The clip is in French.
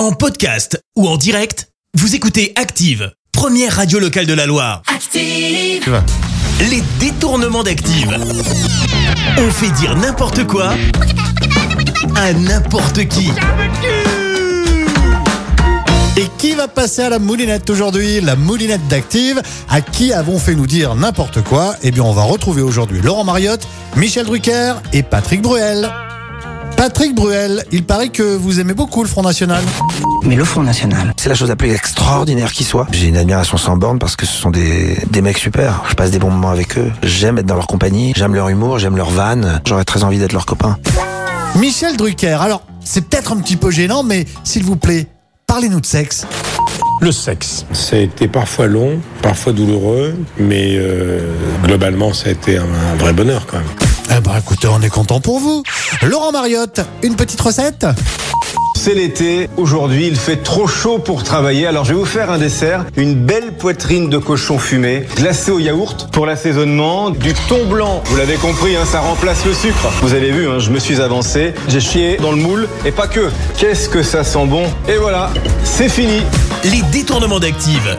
En podcast ou en direct, vous écoutez Active, première radio locale de la Loire. Active, Les détournements d'Active. On fait dire n'importe quoi à n'importe qui. Et qui va passer à la moulinette aujourd'hui La moulinette d'Active? À qui avons fait nous dire n'importe quoi? Eh bien, on va retrouver aujourd'hui Laurent Mariotte, Michel Drucker et Patrick Bruel. Patrick Bruel, il paraît que vous aimez beaucoup le Front National. Mais le Front National, c'est la chose la plus extraordinaire qui soit. J'ai une admiration sans borne parce que ce sont des, des mecs super. Je passe des bons moments avec eux. J'aime être dans leur compagnie. J'aime leur humour, j'aime leur vanne. J'aurais très envie d'être leur copain. Michel Drucker, alors, c'est peut-être un petit peu gênant, mais s'il vous plaît, parlez-nous de sexe. Le sexe. Ça a été parfois long, parfois douloureux, mais euh, globalement, ça a été un, un vrai bonheur quand même. Eh ben, écoutez, on est content pour vous. Laurent Mariotte, une petite recette C'est l'été, aujourd'hui il fait trop chaud pour travailler, alors je vais vous faire un dessert, une belle poitrine de cochon fumé, glacée au yaourt pour l'assaisonnement, du thon blanc, vous l'avez compris, hein, ça remplace le sucre. Vous avez vu, hein, je me suis avancé, j'ai chié dans le moule, et pas que. Qu'est-ce que ça sent bon Et voilà, c'est fini. Les détournements d'Active.